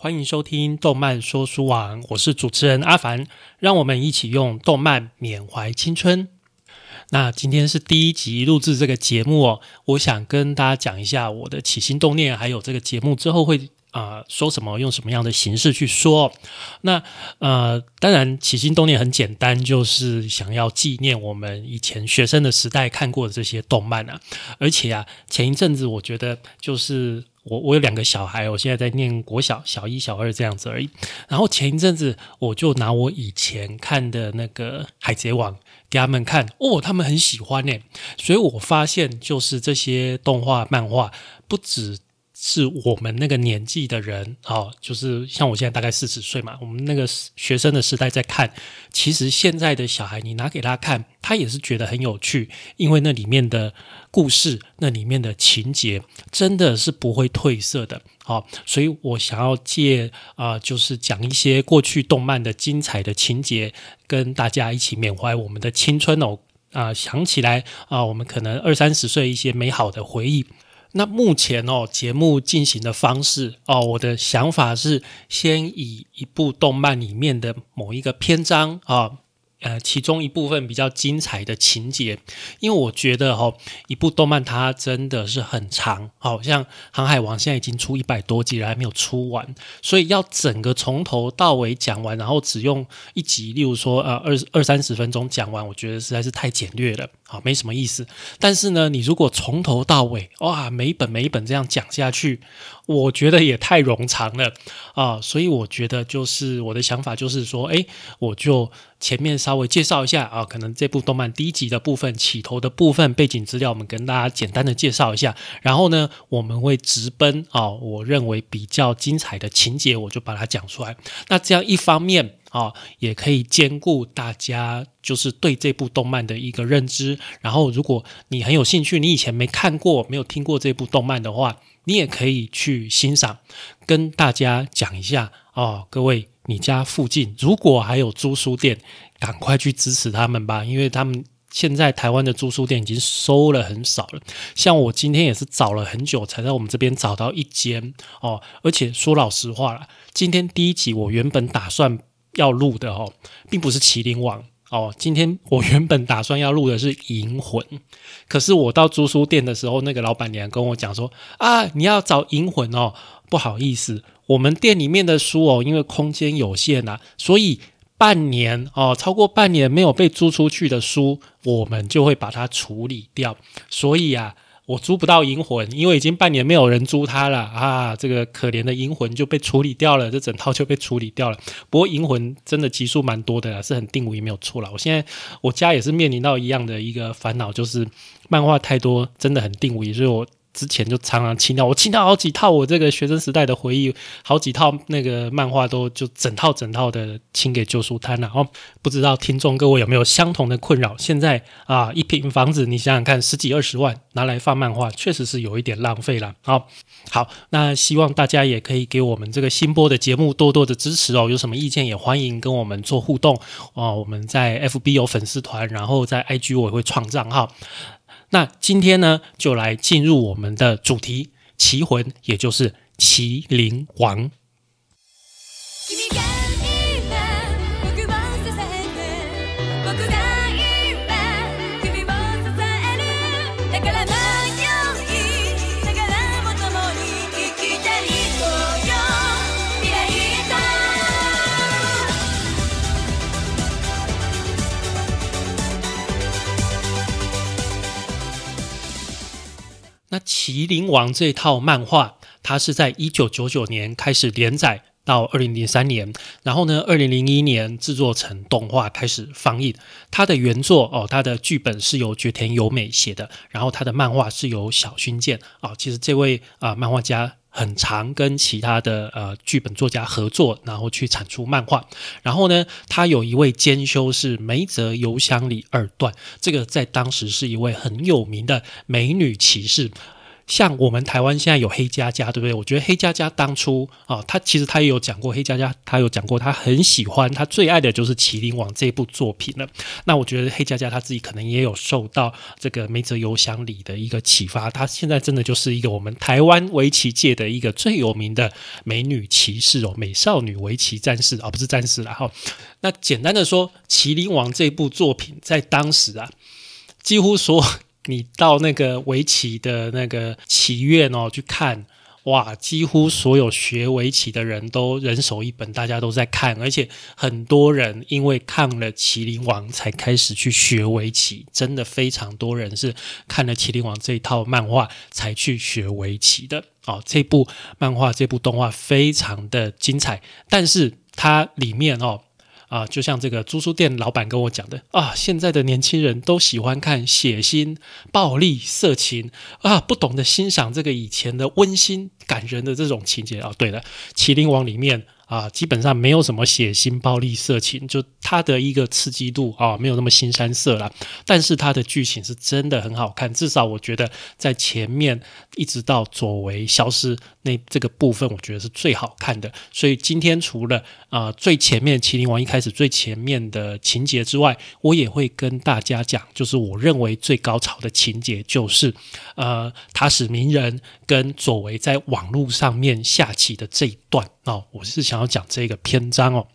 欢迎收听动漫说书网，我是主持人阿凡，让我们一起用动漫缅怀青春。那今天是第一集录制这个节目哦，我想跟大家讲一下我的起心动念，还有这个节目之后会啊说什么，用什么样的形式去说。那呃，当然起心动念很简单，就是想要纪念我们以前学生的时代看过的这些动漫啊。而且啊，前一阵子我觉得就是我我有两个小孩，我现在在念国小小一、小二这样子而已。然后前一阵子我就拿我以前看的那个《海贼王》。给他们看哦，他们很喜欢呢，所以我发现就是这些动画漫画不止。是我们那个年纪的人，哦，就是像我现在大概四十岁嘛，我们那个学生的时代在看，其实现在的小孩你拿给他看，他也是觉得很有趣，因为那里面的故事，那里面的情节真的是不会褪色的，好，所以我想要借啊，就是讲一些过去动漫的精彩的情节，跟大家一起缅怀我们的青春哦，啊，想起来啊，我们可能二三十岁一些美好的回忆。那目前哦，节目进行的方式哦，我的想法是先以一部动漫里面的某一个篇章啊。呃，其中一部分比较精彩的情节，因为我觉得哈，一部动漫它真的是很长，好像《航海王》现在已经出一百多集了，还没有出完，所以要整个从头到尾讲完，然后只用一集，例如说呃二二三十分钟讲完，我觉得实在是太简略了，好，没什么意思。但是呢，你如果从头到尾哇，每一本每一本这样讲下去。我觉得也太冗长了啊，所以我觉得就是我的想法就是说，哎，我就前面稍微介绍一下啊，可能这部动漫第一集的部分、起头的部分、背景资料，我们跟大家简单的介绍一下。然后呢，我们会直奔啊，我认为比较精彩的情节，我就把它讲出来。那这样一方面啊，也可以兼顾大家就是对这部动漫的一个认知。然后，如果你很有兴趣，你以前没看过、没有听过这部动漫的话，你也可以去欣赏，跟大家讲一下哦，各位，你家附近如果还有租书店，赶快去支持他们吧，因为他们现在台湾的租书店已经收了很少了。像我今天也是找了很久，才在我们这边找到一间哦。而且说老实话了，今天第一集我原本打算要录的哦，并不是麒麟王。哦，今天我原本打算要录的是《银魂》，可是我到租书店的时候，那个老板娘跟我讲说：“啊，你要找《银魂》哦，不好意思，我们店里面的书哦，因为空间有限呐，所以半年哦，超过半年没有被租出去的书，我们就会把它处理掉。所以啊。”我租不到银魂，因为已经半年没有人租它了啊！这个可怜的银魂就被处理掉了，这整套就被处理掉了。不过银魂真的集数蛮多的啦，是很定位没有错了。我现在我家也是面临到一样的一个烦恼，就是漫画太多，真的很定位，所以我。之前就常常清掉，我清掉好几套我这个学生时代的回忆，好几套那个漫画都就整套整套的清给旧书摊了。哦，不知道听众各位有没有相同的困扰？现在啊，一平房子你想想看，十几二十万拿来放漫画，确实是有一点浪费了。好，好，那希望大家也可以给我们这个新播的节目多多的支持哦。有什么意见也欢迎跟我们做互动哦。我们在 FB 有粉丝团，然后在 IG 我也会创账号。那今天呢，就来进入我们的主题——奇魂，也就是麒麟王。那《麒麟王》这套漫画，它是在一九九九年开始连载，到二零零三年，然后呢，二零零一年制作成动画开始放映。它的原作哦，它的剧本是由绝田由美写的，然后它的漫画是由小薰健啊，其实这位啊漫画家。很常跟其他的呃剧本作家合作，然后去产出漫画。然后呢，他有一位兼修是梅泽邮箱里二段，这个在当时是一位很有名的美女骑士。像我们台湾现在有黑佳佳，对不对？我觉得黑佳佳当初啊，他其实他也有讲过，黑佳佳他有讲过，他很喜欢，他最爱的就是《麒麟王》这部作品了。那我觉得黑佳佳他自己可能也有受到这个梅泽由香里的一个启发，他现在真的就是一个我们台湾围棋界的一个最有名的美女骑士哦，美少女围棋战士啊，不是战士了哈。那简单的说，《麒麟王》这部作品在当时啊，几乎说。你到那个围棋的那个棋院哦去看，哇，几乎所有学围棋的人都人手一本，大家都在看，而且很多人因为看了《麒麟王》才开始去学围棋，真的非常多人是看了《麒麟王》这一套漫画才去学围棋的。哦，这部漫画、这部动画非常的精彩，但是它里面哦。啊，就像这个租书店老板跟我讲的啊，现在的年轻人都喜欢看血腥、暴力、色情啊，不懂得欣赏这个以前的温馨感人的这种情节啊。对了，《麒麟王》里面。啊，基本上没有什么血腥、暴力、色情，就它的一个刺激度啊，没有那么新山色了。但是它的剧情是真的很好看，至少我觉得在前面一直到左为消失那这个部分，我觉得是最好看的。所以今天除了啊最前面《麒麟王》一开始最前面的情节之外，我也会跟大家讲，就是我认为最高潮的情节就是呃塔史名人跟左为在网络上面下棋的这一段。哦，我是想要讲这个篇章哦。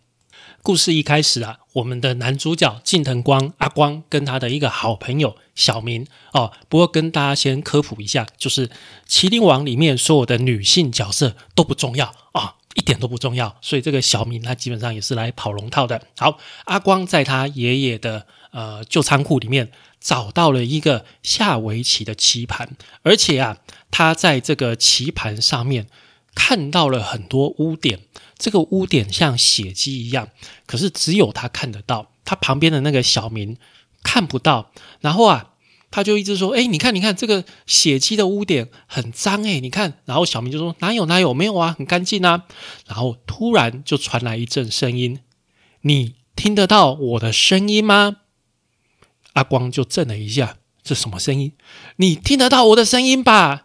故事一开始啊，我们的男主角近藤光阿光跟他的一个好朋友小明哦。不过跟大家先科普一下，就是《麒麟王》里面所有的女性角色都不重要啊，一点都不重要。所以这个小明他基本上也是来跑龙套的。好，阿光在他爷爷的呃旧仓库里面找到了一个下围棋的棋盘，而且啊，他在这个棋盘上面。看到了很多污点，这个污点像血迹一样，可是只有他看得到，他旁边的那个小明看不到。然后啊，他就一直说：“哎，你看，你看这个血迹的污点很脏哎，你看。”然后小明就说：“哪有哪有，没有啊，很干净啊。”然后突然就传来一阵声音：“你听得到我的声音吗？”阿光就震了一下：“这什么声音？你听得到我的声音吧？”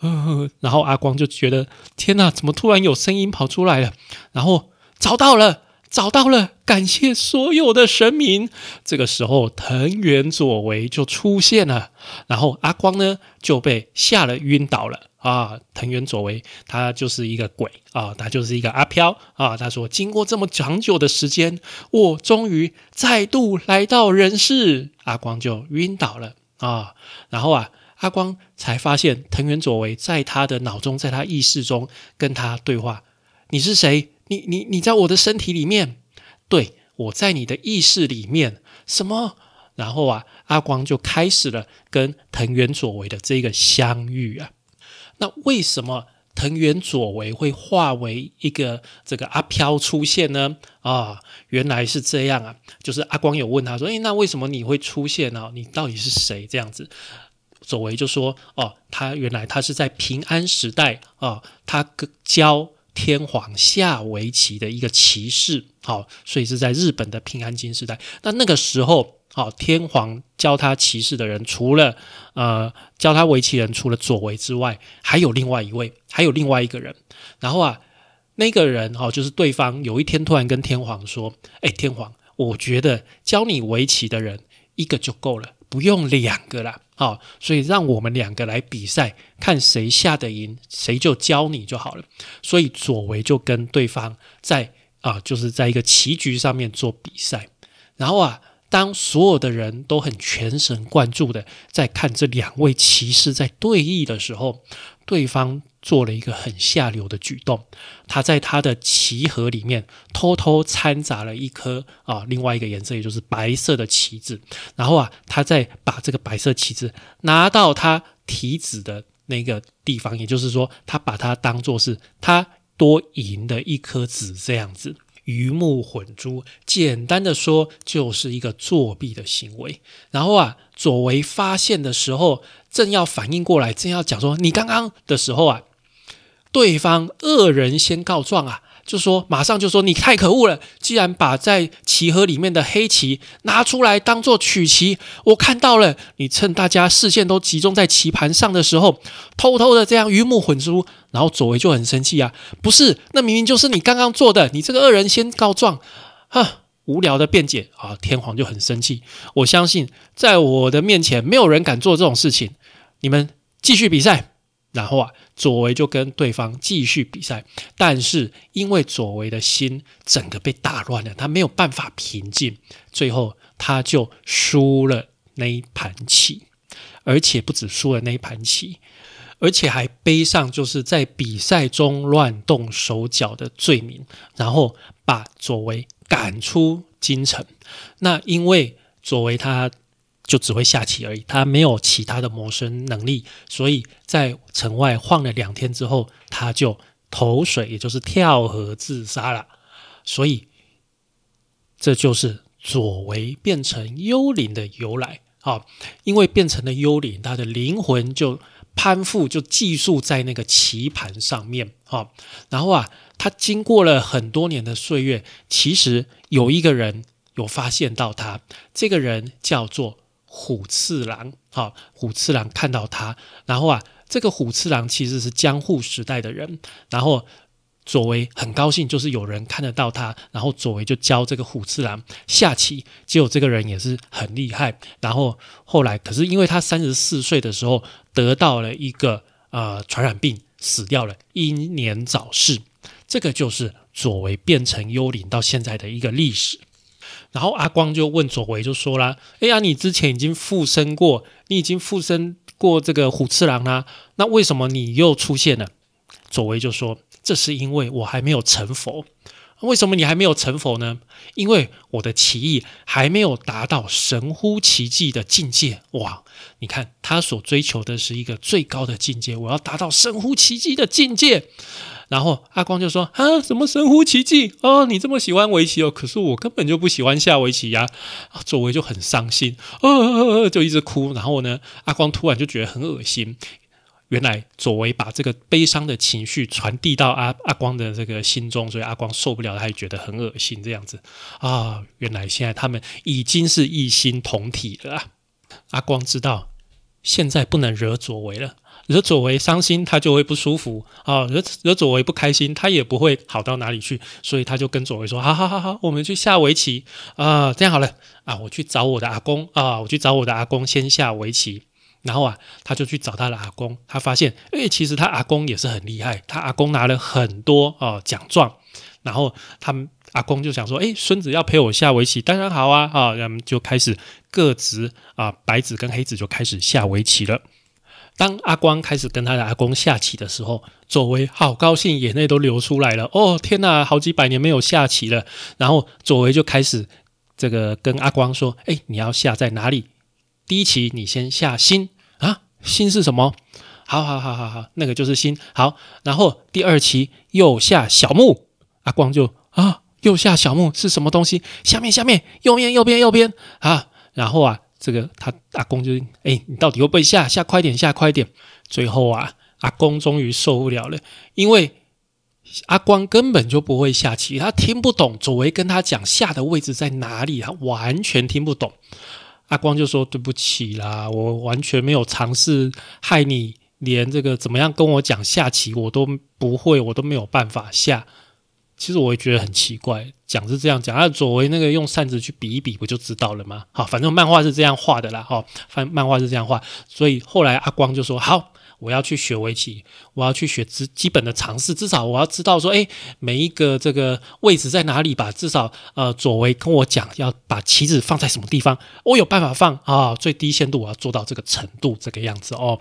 嗯，然后阿光就觉得天哪，怎么突然有声音跑出来了？然后找到了，找到了，感谢所有的神明。这个时候，藤原左为就出现了，然后阿光呢就被吓了，晕倒了啊！藤原左为他就是一个鬼啊，他就是一个阿飘啊。他说：“经过这么长久的时间，我终于再度来到人世。”阿光就晕倒了啊，然后啊。阿光才发现藤原佐为在他的脑中，在他意识中跟他对话：“你是谁？你你你在我的身体里面？对我在你的意识里面？什么？”然后啊，阿光就开始了跟藤原佐为的这个相遇啊。那为什么藤原佐为会化为一个这个阿飘出现呢？啊，原来是这样啊！就是阿光有问他说：“诶，那为什么你会出现呢？你到底是谁？”这样子。左为就说：“哦，他原来他是在平安时代啊，他教天皇下围棋的一个骑士，好，所以是在日本的平安京时代。那那个时候，好，天皇教他骑士的人，除了呃教他围棋人，除了左为之外，还有另外一位，还有另外一个人。然后啊，那个人哦，就是对方有一天突然跟天皇说：，哎，天皇，我觉得教你围棋的人一个就够了。”不用两个啦，好，所以让我们两个来比赛，看谁下的赢，谁就教你就好了。所以左为就跟对方在啊，就是在一个棋局上面做比赛。然后啊，当所有的人都很全神贯注的在看这两位骑士在对弈的时候，对方。做了一个很下流的举动，他在他的棋盒里面偷偷掺杂了一颗啊，另外一个颜色，也就是白色的棋子。然后啊，他再把这个白色棋子拿到他提子的那个地方，也就是说，他把它当做是他多赢的一颗子这样子，鱼目混珠。简单的说，就是一个作弊的行为。然后啊，左为发现的时候，正要反应过来，正要讲说你刚刚的时候啊。对方恶人先告状啊。就说马上就说你太可恶了！既然把在棋盒里面的黑棋拿出来当做曲棋，我看到了，你趁大家视线都集中在棋盘上的时候，偷偷的这样鱼目混珠。然后左为就很生气啊，不是，那明明就是你刚刚做的，你这个恶人先告状，哈，无聊的辩解啊！天皇就很生气。我相信在我的面前，没有人敢做这种事情。你们继续比赛。然后啊，左为就跟对方继续比赛，但是因为左为的心整个被打乱了，他没有办法平静，最后他就输了那一盘棋，而且不止输了那一盘棋，而且还背上就是在比赛中乱动手脚的罪名，然后把左为赶出京城。那因为左为他。就只会下棋而已，他没有其他的谋生能力，所以在城外晃了两天之后，他就投水，也就是跳河自杀了。所以这就是左为变成幽灵的由来啊！因为变成了幽灵，他的灵魂就攀附，就寄宿在那个棋盘上面啊。然后啊，他经过了很多年的岁月，其实有一个人有发现到他，这个人叫做。虎次郎，好，虎次郎看到他，然后啊，这个虎次郎其实是江户时代的人，然后左为很高兴，就是有人看得到他，然后左为就教这个虎次郎下棋，结果这个人也是很厉害，然后后来可是因为他三十四岁的时候得到了一个呃传染病，死掉了，英年早逝，这个就是左为变成幽灵到现在的一个历史。然后阿光就问左为，就说啦：“哎呀，你之前已经附身过，你已经附身过这个虎次郎啦，那为什么你又出现了？”左为就说：“这是因为我还没有成佛。为什么你还没有成佛呢？因为我的奇艺还没有达到神乎其技的境界。哇，你看他所追求的是一个最高的境界，我要达到神乎其技的境界。”然后阿光就说：“啊，什么神乎其技哦？你这么喜欢围棋哦？可是我根本就不喜欢下围棋呀！”左为就很伤心，呃，就一直哭。然后呢，阿光突然就觉得很恶心。原来左为把这个悲伤的情绪传递到阿阿光的这个心中，所以阿光受不了，他也觉得很恶心。这样子啊，原来现在他们已经是一心同体了。阿光知道现在不能惹左为了。惹左为伤心，他就会不舒服啊；惹惹左为不开心，他也不会好到哪里去。所以他就跟左为说：“好好好好，我们去下围棋啊！这样好了啊，我去找我的阿公啊，我去找我的阿公先下围棋。然后啊，他就去找他的阿公，他发现，哎，其实他阿公也是很厉害，他阿公拿了很多啊奖状。然后他们阿公就想说：，哎，孙子要陪我下围棋，当然好啊！啊，他们就开始各执啊，白子跟黑子就开始下围棋了。”当阿光开始跟他的阿公下棋的时候，左为好高兴，眼泪都流出来了。哦，天哪，好几百年没有下棋了。然后左为就开始这个跟阿光说：“哎，你要下在哪里？第一棋你先下心啊，心是什么？好好好好好，那个就是心。好，然后第二棋右下小木，阿光就啊，右下小木是什么东西？下面下面，右边右边右边啊，然后啊。”这个他阿公就哎，你到底会不会下？下快点，下快点！最后啊，阿公终于受不了了，因为阿光根本就不会下棋，他听不懂左为跟他讲下的位置在哪里，他完全听不懂。阿光就说：“对不起啦，我完全没有尝试害你，连这个怎么样跟我讲下棋我都不会，我都没有办法下。”其实我也觉得很奇怪，讲是这样讲，那左为那个用扇子去比一比，不就知道了吗？好，反正漫画是这样画的啦，哈，反漫画是这样画，所以后来阿光就说：“好，我要去学围棋，我要去学基基本的常识，至少我要知道说，哎，每一个这个位置在哪里吧？至少呃，左为跟我讲要把棋子放在什么地方，我有办法放啊，最低限度我要做到这个程度，这个样子哦。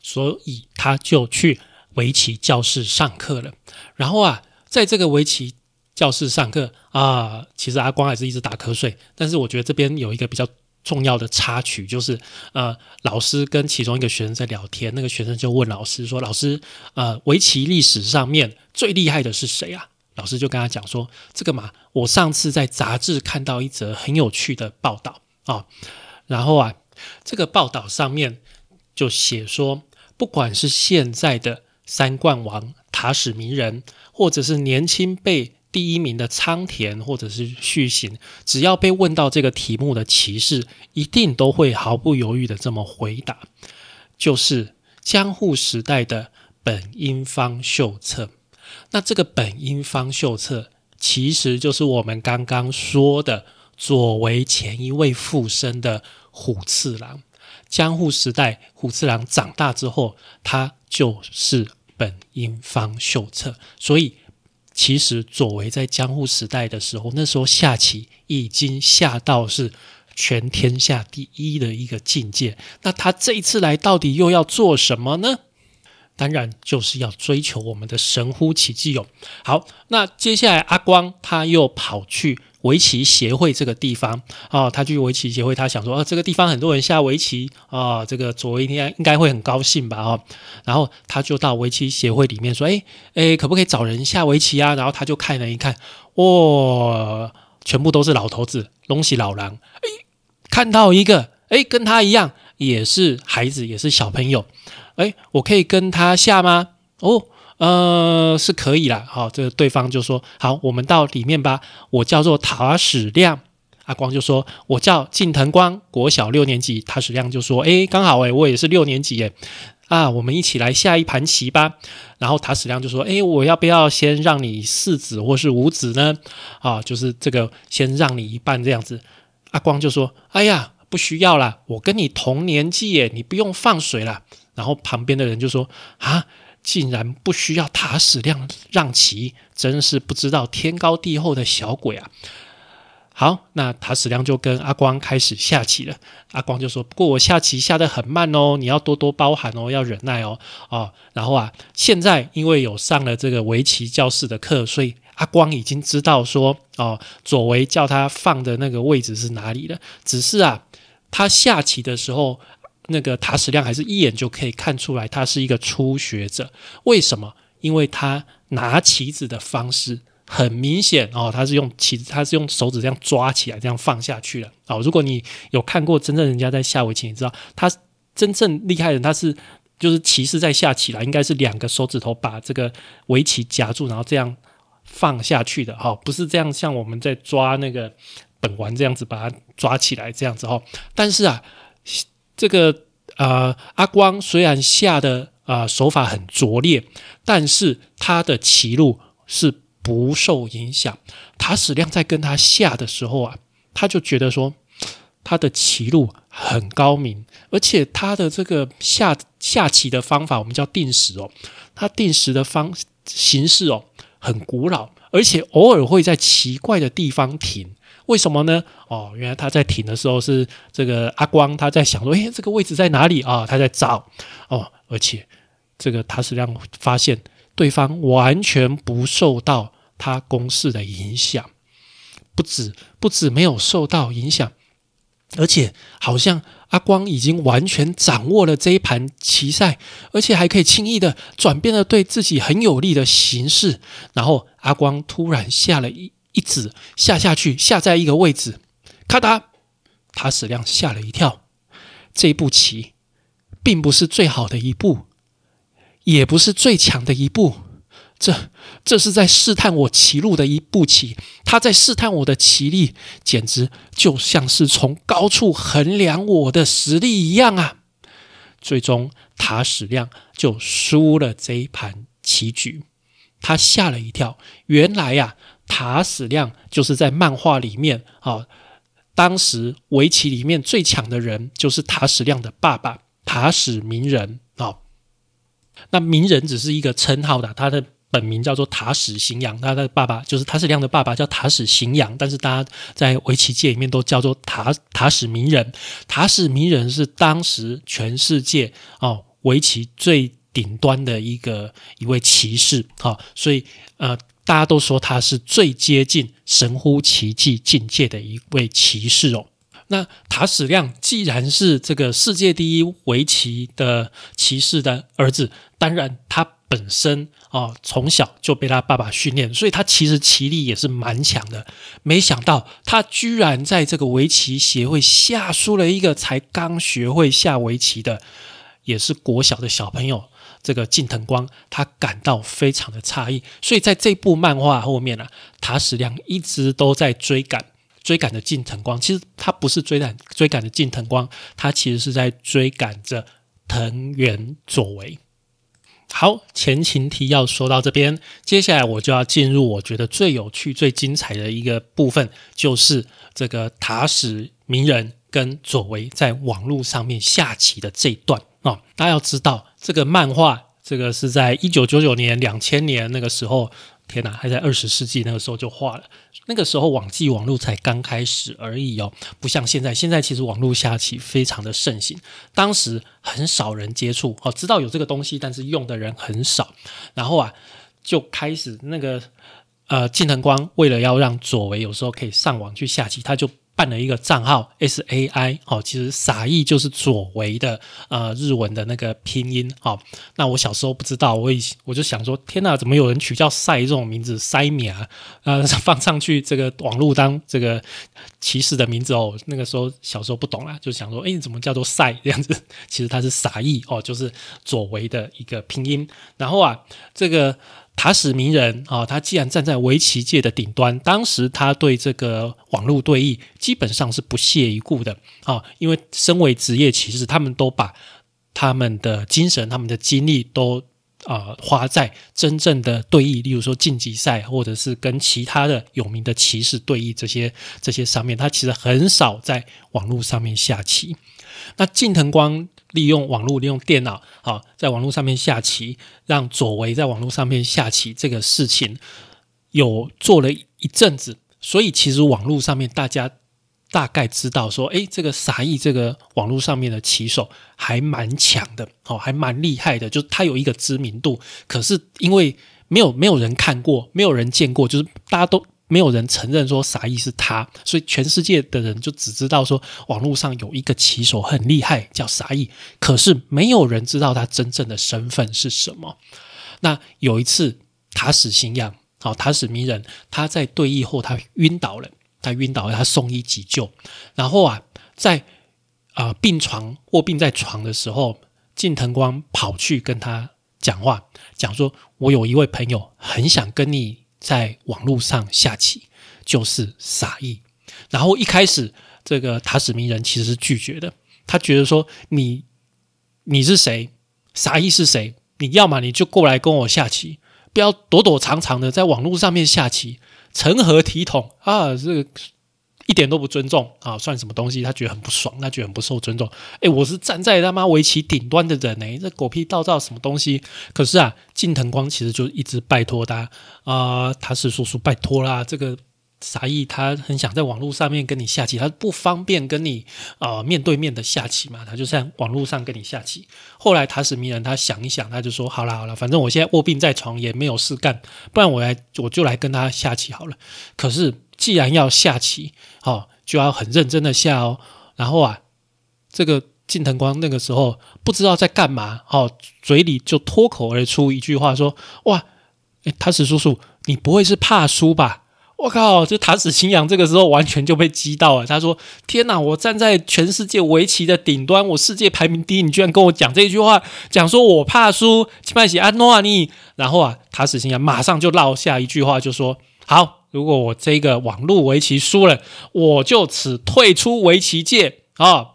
所以他就去围棋教室上课了，然后啊。在这个围棋教室上课啊，其实阿光还是一直打瞌睡。但是我觉得这边有一个比较重要的插曲，就是呃，老师跟其中一个学生在聊天，那个学生就问老师说：“老师，呃，围棋历史上面最厉害的是谁啊？”老师就跟他讲说：“这个嘛，我上次在杂志看到一则很有趣的报道啊，然后啊，这个报道上面就写说，不管是现在的三冠王。”塔史名人，或者是年轻辈第一名的仓田，或者是续行，只要被问到这个题目的骑士，一定都会毫不犹豫的这么回答，就是江户时代的本因坊秀策。那这个本因坊秀策，其实就是我们刚刚说的左为前一位附身的虎次郎。江户时代，虎次郎长大之后，他就是本因坊秀策。所以，其实左为在江户时代的时候，那时候下棋已经下到是全天下第一的一个境界。那他这一次来，到底又要做什么呢？当然就是要追求我们的神乎其技哦。好，那接下来阿光他又跑去围棋协会这个地方啊，他去围棋协会，他想说，啊，这个地方很多人下围棋啊，这个左为应该应该会很高兴吧，哦，然后他就到围棋协会里面说，哎哎，可不可以找人下围棋啊？然后他就看了一看，哇，全部都是老头子，东西老狼，哎，看到一个，哎，跟他一样，也是孩子，也是小朋友。哎，我可以跟他下吗？哦，呃，是可以啦。好，这个对方就说：“好，我们到里面吧。”我叫做塔矢亮，阿光就说：“我叫近藤光，国小六年级。”塔矢亮就说：“哎，刚好哎，我也是六年级耶。啊，我们一起来下一盘棋吧。”然后塔矢亮就说：“哎，我要不要先让你四子或是五子呢？啊，就是这个先让你一半这样子。”阿光就说：“哎呀，不需要啦，我跟你同年纪耶，你不用放水了。”然后旁边的人就说：“啊，竟然不需要塔矢亮让棋，真是不知道天高地厚的小鬼啊！”好，那塔矢亮就跟阿光开始下棋了。阿光就说：“不过我下棋下得很慢哦，你要多多包涵哦，要忍耐哦。”哦，然后啊，现在因为有上了这个围棋教室的课，所以阿光已经知道说：“哦，左为叫他放的那个位置是哪里了。”只是啊，他下棋的时候。那个塔矢亮还是一眼就可以看出来，他是一个初学者。为什么？因为他拿棋子的方式很明显哦，他是用棋子，他是用手指这样抓起来，这样放下去了。哦，如果你有看过真正人家在下围棋，你知道他真正厉害的人，他是就是棋士在下棋了，应该是两个手指头把这个围棋夹住，然后这样放下去的。哈，不是这样，像我们在抓那个本丸这样子把它抓起来这样子。哈，但是啊。这个呃，阿光虽然下的啊手法很拙劣，但是他的棋路是不受影响。塔矢亮在跟他下的时候啊，他就觉得说他的棋路很高明，而且他的这个下下棋的方法，我们叫定时哦，他定时的方形式哦很古老，而且偶尔会在奇怪的地方停。为什么呢？哦，原来他在停的时候是这个阿光，他在想说，诶，这个位置在哪里啊？他在找哦，而且这个他是让发现对方完全不受到他攻势的影响，不止不止没有受到影响，而且好像阿光已经完全掌握了这一盘棋赛，而且还可以轻易的转变了对自己很有利的形势。然后阿光突然下了一。一指下下去，下在一个位置，咔嗒，塔矢亮吓了一跳。这步棋并不是最好的一步，也不是最强的一步，这这是在试探我棋路的一步棋。他在试探我的棋力，简直就像是从高处衡量我的实力一样啊！最终，塔矢亮就输了这一盘棋局。他吓了一跳，原来呀。塔矢亮就是在漫画里面啊，当时围棋里面最强的人就是塔矢亮的爸爸塔矢鸣人啊。那鸣人只是一个称号的，他的本名叫做塔矢行阳，他的爸爸就是塔矢亮的爸爸叫塔矢行阳，但是大家在围棋界里面都叫做塔塔矢鸣人。塔矢鸣人是当时全世界哦围棋最顶端的一个一位棋士啊，所以呃。大家都说他是最接近神乎其技境界的一位骑士哦。那塔矢亮既然是这个世界第一围棋的骑士的儿子，当然他本身哦从小就被他爸爸训练，所以他其实棋力也是蛮强的。没想到他居然在这个围棋协会下输了一个才刚学会下围棋的，也是国小的小朋友。这个近藤光他感到非常的诧异，所以在这部漫画后面呢，塔矢亮一直都在追赶追赶着近藤光。其实他不是追赶追赶着近藤光，他其实是在追赶着藤原佐为。好，前情提要说到这边，接下来我就要进入我觉得最有趣、最精彩的一个部分，就是这个塔矢鸣人跟佐为在网络上面下棋的这一段哦。大家要知道，这个漫画，这个是在一九九九年、两千年那个时候。天哪，还在二十世纪那个时候就画了。那个时候网际网络才刚开始而已哦，不像现在。现在其实网络下棋非常的盛行，当时很少人接触哦，知道有这个东西，但是用的人很少。然后啊，就开始那个呃，近藤光为了要让佐为有时候可以上网去下棋，他就。办了一个账号 S A I 哦，其实傻义就是左为的呃日文的那个拼音哦。那我小时候不知道，我以我就想说，天哪，怎么有人取叫赛这种名字塞米啊？呃，放上去这个网络当这个骑士的名字哦。那个时候小时候不懂啦，就想说，哎，怎么叫做赛这样子？其实它是傻义哦，就是左为的一个拼音。然后啊，这个。塔史名人啊，他既然站在围棋界的顶端，当时他对这个网络对弈基本上是不屑一顾的啊，因为身为职业棋士，他们都把他们的精神、他们的精力都啊花在真正的对弈，例如说晋级赛，或者是跟其他的有名的棋士对弈这些这些上面，他其实很少在网络上面下棋。那近藤光。利用网络，利用电脑，好，在网络上面下棋，让左为在网络上面下棋这个事情，有做了一阵子，所以其实网络上面大家大概知道说，诶，这个傻义这个网络上面的棋手还蛮强的，哦，还蛮厉害的，就是他有一个知名度，可是因为没有没有人看过，没有人见过，就是大家都。没有人承认说傻义是他，所以全世界的人就只知道说网络上有一个棋手很厉害，叫傻义，可是没有人知道他真正的身份是什么。那有一次，塔史新样，好，塔史鸣人，他在对弈后他晕倒了，他晕倒了，他送医急救，然后啊，在啊病床卧病在床的时候，近藤光跑去跟他讲话，讲说：“我有一位朋友很想跟你。”在网络上下棋就是傻意，然后一开始这个塔史鸣人其实是拒绝的，他觉得说你你是谁，傻意是谁？你要么你就过来跟我下棋，不要躲躲藏藏的在网络上面下棋，成何体统啊？这个。一点都不尊重啊！算什么东西？他觉得很不爽，他觉得很不受尊重。哎，我是站在他妈围棋顶端的人呢，这狗屁倒灶什么东西？可是啊，近藤光其实就一直拜托他啊，他是叔叔拜托啦。这个傻义他很想在网络上面跟你下棋，他不方便跟你啊面对面的下棋嘛，他就在网络上跟你下棋。后来塔史迷人他想一想，他就说：好了好了，反正我现在卧病在床，也没有事干，不然我来我就来跟他下棋好了。可是。既然要下棋，哦，就要很认真的下哦。然后啊，这个近藤光那个时候不知道在干嘛，哦，嘴里就脱口而出一句话说：“哇，哎，塔史叔叔，你不会是怕输吧？”我靠，这塔史晴阳这个时候完全就被激到了。他说：“天哪，我站在全世界围棋的顶端，我世界排名第一，你居然跟我讲这句话，讲说我怕输，起码写安诺啊你。”然后啊，塔史晴阳马上就落下一句话，就说：“好。”如果我这个网络围棋输了，我就此退出围棋界啊！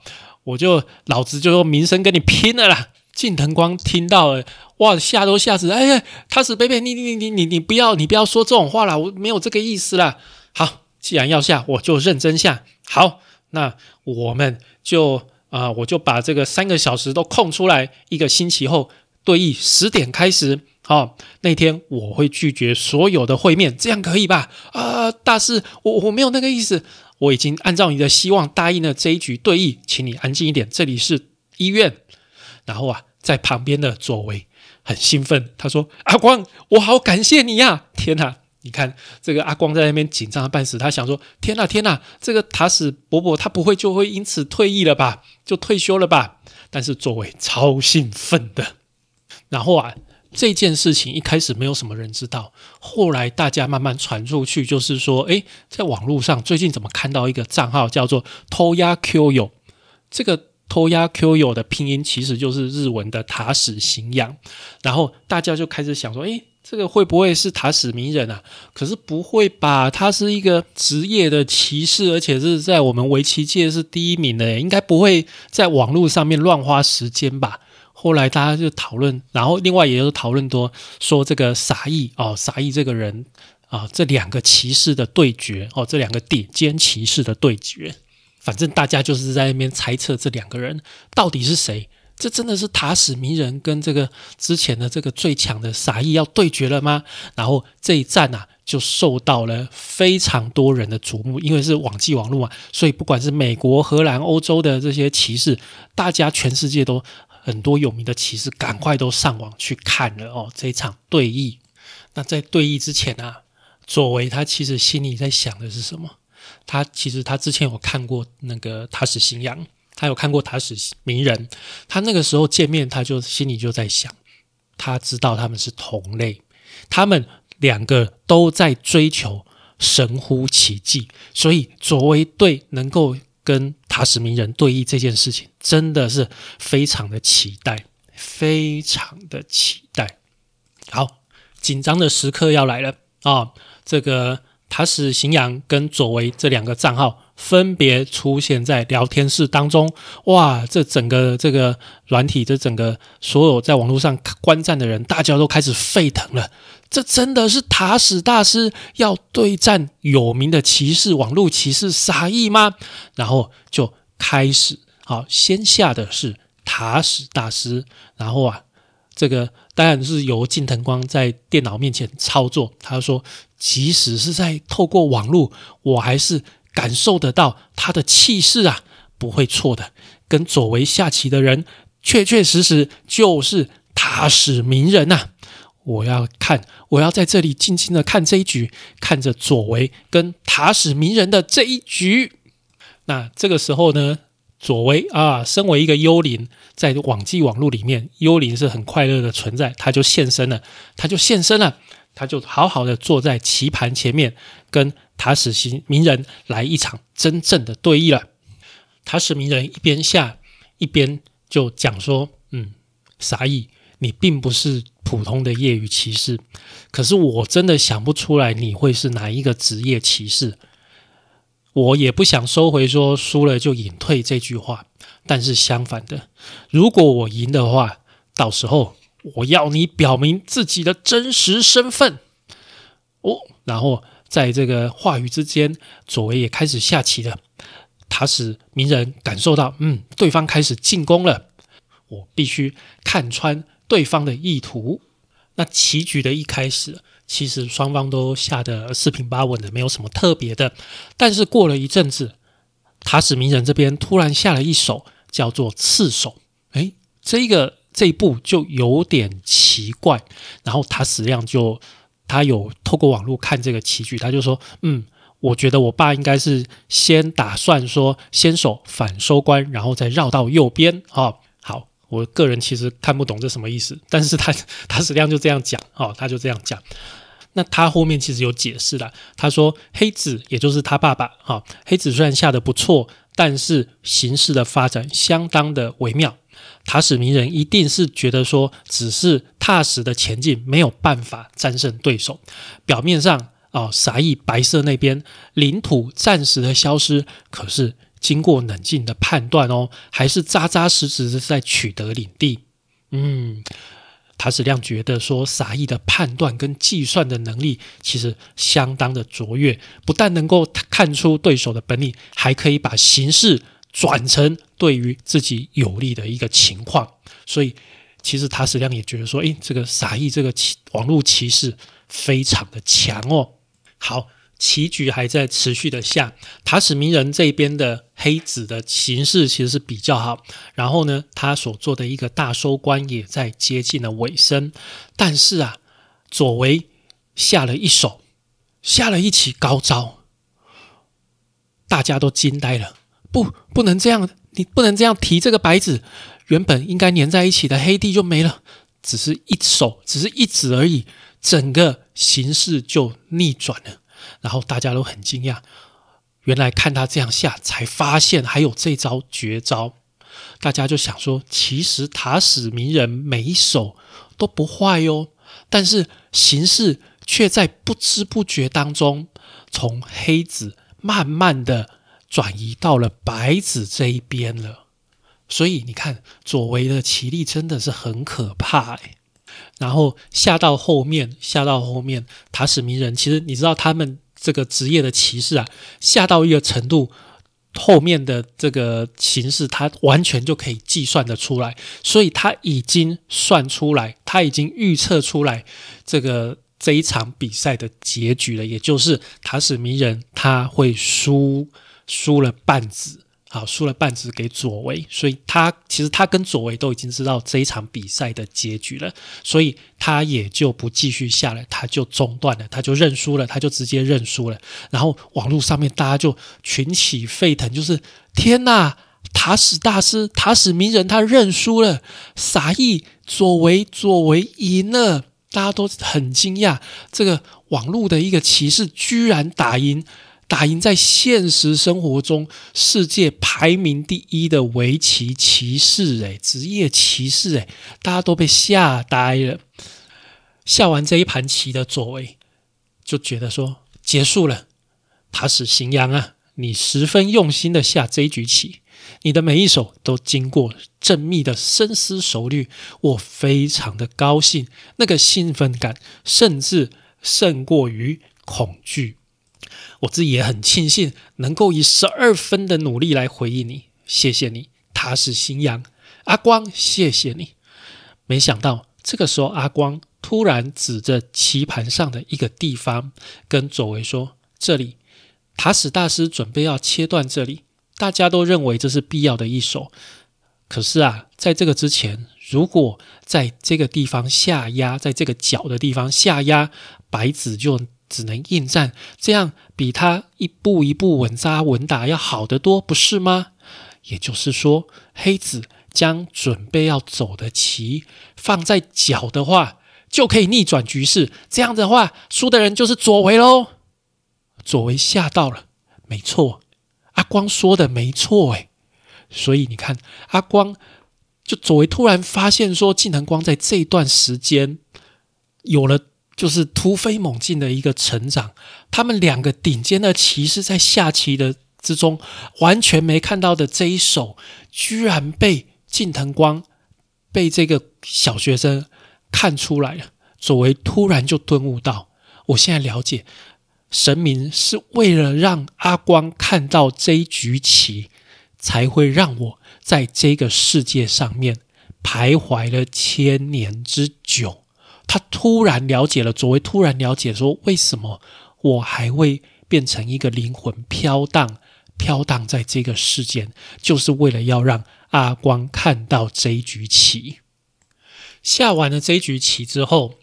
我就老子就用名声跟你拼了啦！近藤光听到了，哇，吓都吓死！哎呀，他是贝贝，你你你你你不要你不要说这种话了，我没有这个意思啦。好，既然要下，我就认真下。好，那我们就啊，我就把这个三个小时都空出来，一个星期后对弈十点开始。好，那天我会拒绝所有的会面，这样可以吧？啊，大师，我我没有那个意思，我已经按照你的希望答应了这一局对弈，请你安静一点，这里是医院。然后啊，在旁边的左为很兴奋，他说：“阿光，我好感谢你呀！天哪，你看这个阿光在那边紧张的半死，他想说：天哪，天哪，这个塔史伯伯他不会就会因此退役了吧？就退休了吧？但是左为超兴奋的，然后啊。”这件事情一开始没有什么人知道，后来大家慢慢传出去，就是说，诶，在网络上最近怎么看到一个账号叫做“偷鸭 Q 友”？这个偷鸭 Q 友的拼音其实就是日文的塔史行养，然后大家就开始想说，诶，这个会不会是塔史名人啊？可是不会吧，他是一个职业的骑士，而且是在我们围棋界是第一名的，应该不会在网络上面乱花时间吧？后来大家就讨论，然后另外也有讨论多说这个傻义哦，傻义这个人啊，这两个骑士的对决哦，这两个顶尖骑士的对决。反正大家就是在那边猜测这两个人到底是谁？这真的是塔史名人跟这个之前的这个最强的傻义要对决了吗？然后这一战啊，就受到了非常多人的瞩目，因为是网际网络嘛，所以不管是美国、荷兰、欧洲的这些骑士，大家全世界都很多有名的骑士，赶快都上网去看了哦这一场对弈。那在对弈之前啊，佐为他其实心里在想的是什么？他其实他之前有看过那个塔史新阳，他有看过塔史名人，他那个时候见面，他就心里就在想，他知道他们是同类，他们两个都在追求神乎其技，所以佐为对能够跟塔史名人对弈这件事情，真的是非常的期待，非常的期待。好，紧张的时刻要来了啊！这个。塔史行阳跟左为这两个账号分别出现在聊天室当中，哇！这整个这个软体，这整个所有在网络上观战的人，大家都开始沸腾了。这真的是塔史大师要对战有名的骑士，网络骑士傻义吗？然后就开始，好，先下的是塔史大师，然后啊。这个当然是由近藤光在电脑面前操作。他说，即使是在透过网络，我还是感受得到他的气势啊，不会错的。跟左为下棋的人，确确实实就是塔史名人呐。我要看，我要在这里静静的看这一局，看着左为跟塔史名人的这一局。那这个时候呢？左为啊，身为一个幽灵，在网际网络里面，幽灵是很快乐的存在。他就现身了，他就现身了，他就好好的坐在棋盘前面，跟塔史行名人来一场真正的对弈了。塔史名人一边下一边就讲说：“嗯，傻意，你并不是普通的业余骑士，可是我真的想不出来你会是哪一个职业骑士。”我也不想收回说输了就隐退这句话，但是相反的，如果我赢的话，到时候我要你表明自己的真实身份。哦，然后在这个话语之间，左为也开始下棋了。他使鸣人感受到，嗯，对方开始进攻了，我必须看穿对方的意图。那棋局的一开始。其实双方都下的四平八稳的，没有什么特别的。但是过了一阵子，塔史名人这边突然下了一手，叫做刺手。哎，这个这一步就有点奇怪。然后塔史亮就他有透过网络看这个棋局，他就说：“嗯，我觉得我爸应该是先打算说先手反收官，然后再绕到右边。”哈，我个人其实看不懂这什么意思，但是他塔史亮就这样讲，哦，他就这样讲。那他后面其实有解释了，他说黑子也就是他爸爸，哈，黑子虽然下的不错，但是形势的发展相当的微妙。塔史名人一定是觉得说，只是踏实的前进，没有办法战胜对手。表面上啊，傻义白色那边领土暂时的消失，可是经过冷静的判断哦，还是扎扎实实的在取得领地。嗯。塔史亮觉得说，傻义的判断跟计算的能力其实相当的卓越，不但能够看出对手的本领，还可以把形势转成对于自己有利的一个情况。所以，其实塔史亮也觉得说，诶，这个傻义这个骑网络骑士非常的强哦。好。棋局还在持续的下，塔史名人这边的黑子的形势其实是比较好，然后呢，他所做的一个大收官也在接近了尾声，但是啊，左为下了一手，下了一起高招，大家都惊呆了，不，不能这样，你不能这样提这个白子，原本应该粘在一起的黑地就没了，只是一手，只是一指而已，整个形势就逆转了。然后大家都很惊讶，原来看他这样下，才发现还有这招绝招。大家就想说，其实塔史名人每一手都不坏哟，但是形势却在不知不觉当中，从黑子慢慢的转移到了白子这一边了。所以你看，左为的棋力真的是很可怕哎。然后下到后面，下到后面，塔史名人其实你知道他们这个职业的骑士啊，下到一个程度。后面的这个形式，他完全就可以计算的出来，所以他已经算出来，他已经预测出来这个这一场比赛的结局了，也就是塔史迷人他会输，输了半子。好，输了半子给左维，所以他其实他跟左维都已经知道这一场比赛的结局了，所以他也就不继续下来，他就中断了，他就认输了，他就直接认输了。然后网络上面大家就群起沸腾，就是天呐，塔史大师、塔史名人他认输了，傻意左维左维赢了，大家都很惊讶，这个网络的一个骑士居然打赢。打赢在现实生活中世界排名第一的围棋骑士，诶，职业骑士，诶，大家都被吓呆了。下完这一盘棋的左为就觉得说结束了。塔史行阳啊，你十分用心的下这一局棋，你的每一手都经过缜密的深思熟虑，我非常的高兴，那个兴奋感甚至胜过于恐惧。我自己也很庆幸能够以十二分的努力来回应你，谢谢你，他是新阳阿光，谢谢你。没想到这个时候，阿光突然指着棋盘上的一个地方，跟左为说：“这里，塔史大师准备要切断这里。”大家都认为这是必要的一手。可是啊，在这个之前，如果在这个地方下压，在这个角的地方下压，白子就。只能应战，这样比他一步一步稳扎稳打要好得多，不是吗？也就是说，黑子将准备要走的棋放在角的话，就可以逆转局势。这样的话，输的人就是左为喽。左为吓到了，没错，阿光说的没错，诶。所以你看，阿光就左为突然发现说，技能光在这段时间有了。就是突飞猛进的一个成长，他们两个顶尖的骑士在下棋的之中完全没看到的这一手，居然被近藤光被这个小学生看出来了。左为突然就顿悟到，我现在了解，神明是为了让阿光看到这一局棋，才会让我在这个世界上面徘徊了千年之久。他突然了解了，左为突然了解说，为什么我还会变成一个灵魂飘荡、飘荡在这个世间，就是为了要让阿光看到这一局棋。下完了这一局棋之后，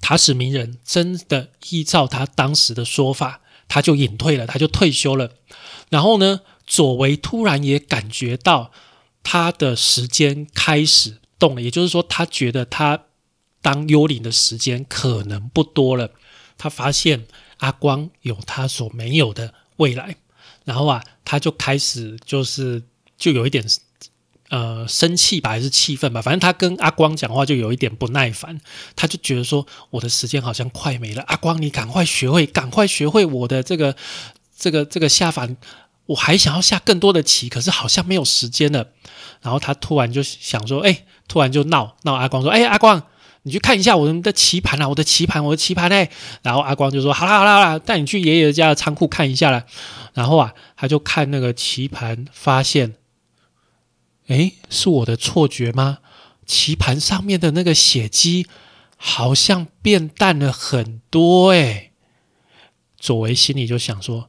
塔史名人真的依照他当时的说法，他就隐退了，他就退休了。然后呢，左为突然也感觉到他的时间开始动了，也就是说，他觉得他。当幽灵的时间可能不多了，他发现阿光有他所没有的未来，然后啊，他就开始就是就有一点呃生气吧，还是气愤吧，反正他跟阿光讲话就有一点不耐烦，他就觉得说我的时间好像快没了，阿光你赶快学会，赶快学会我的这个这个这个下凡，我还想要下更多的棋，可是好像没有时间了。然后他突然就想说，哎，突然就闹闹阿光说，哎，阿光。你去看一下我们的棋盘啊，我的棋盘，我的棋盘呢？然后阿光就说：“好啦好啦好啦，带你去爷爷家的仓库看一下啦。”然后啊，他就看那个棋盘，发现，哎，是我的错觉吗？棋盘上面的那个血迹好像变淡了很多。哎，左为心里就想说：“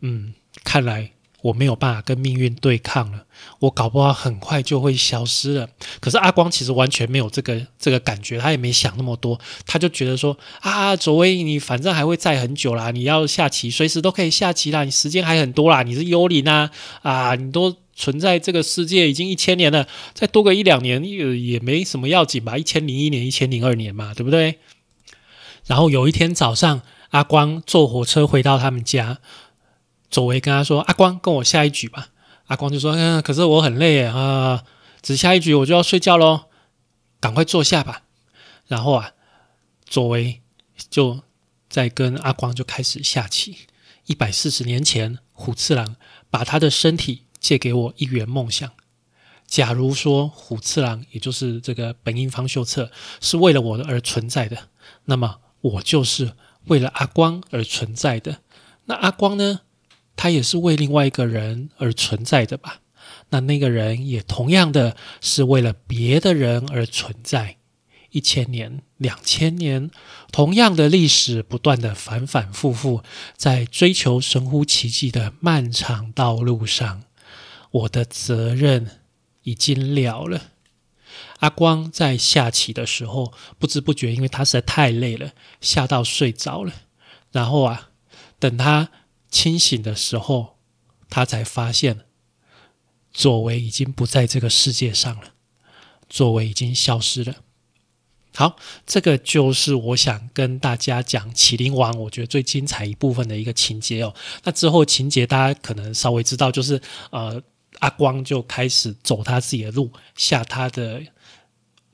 嗯，看来。”我没有办法跟命运对抗了，我搞不好很快就会消失了。可是阿光其实完全没有这个这个感觉，他也没想那么多，他就觉得说啊，左威你反正还会在很久啦，你要下棋随时都可以下棋啦，你时间还很多啦，你是幽灵啊啊，你都存在这个世界已经一千年了，再多个一两年也也没什么要紧吧？一千零一年、一千零二年嘛，对不对？然后有一天早上，阿光坐火车回到他们家。佐为跟他说：“阿光，跟我下一局吧。”阿光就说：“嗯，可是我很累啊，只下一局我就要睡觉喽，赶快坐下吧。”然后啊，佐为就在跟阿光就开始下棋。一百四十年前，虎次郎把他的身体借给我一圆梦想。假如说虎次郎，也就是这个本因方秀策，是为了我而存在的，那么我就是为了阿光而存在的。那阿光呢？他也是为另外一个人而存在的吧？那那个人也同样的是为了别的人而存在。一千年、两千年，同样的历史不断的反反复复，在追求神乎其技的漫长道路上，我的责任已经了了。阿光在下棋的时候，不知不觉，因为他实在太累了，下到睡着了。然后啊，等他清醒的时候，他才发现左为已经不在这个世界上了，左为已经消失了。好，这个就是我想跟大家讲《麒麟王》，我觉得最精彩一部分的一个情节哦。那之后情节大家可能稍微知道，就是呃，阿光就开始走他自己的路，下他的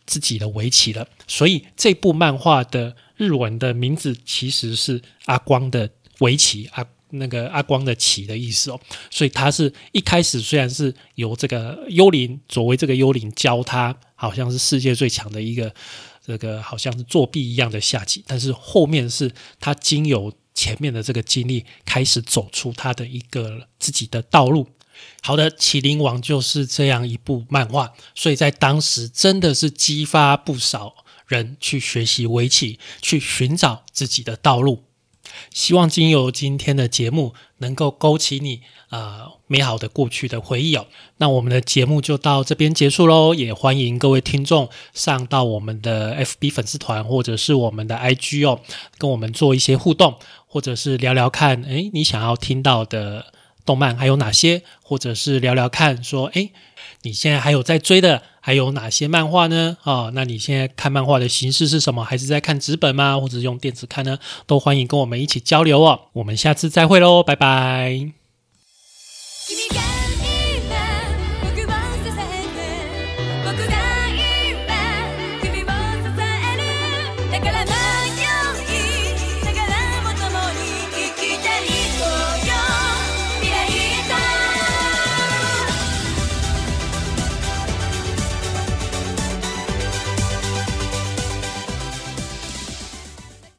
自己的围棋了。所以这部漫画的日文的名字其实是阿光的围棋，阿那个阿光的棋的意思哦。所以他是一开始虽然是由这个幽灵作为这个幽灵教他，好像是世界最强的一个。这个好像是作弊一样的下棋，但是后面是他经由前面的这个经历，开始走出他的一个自己的道路。好的，《麒麟王》就是这样一部漫画，所以在当时真的是激发不少人去学习围棋，去寻找自己的道路。希望经由今天的节目，能够勾起你啊美好的过去的回忆哦。那我们的节目就到这边结束喽，也欢迎各位听众上到我们的 FB 粉丝团或者是我们的 IG 哦，跟我们做一些互动，或者是聊聊看，诶，你想要听到的动漫还有哪些，或者是聊聊看，说，诶，你现在还有在追的？还有哪些漫画呢？啊那你现在看漫画的形式是什么？还是在看纸本吗？或者用电子看呢？都欢迎跟我们一起交流哦。我们下次再会喽拜拜。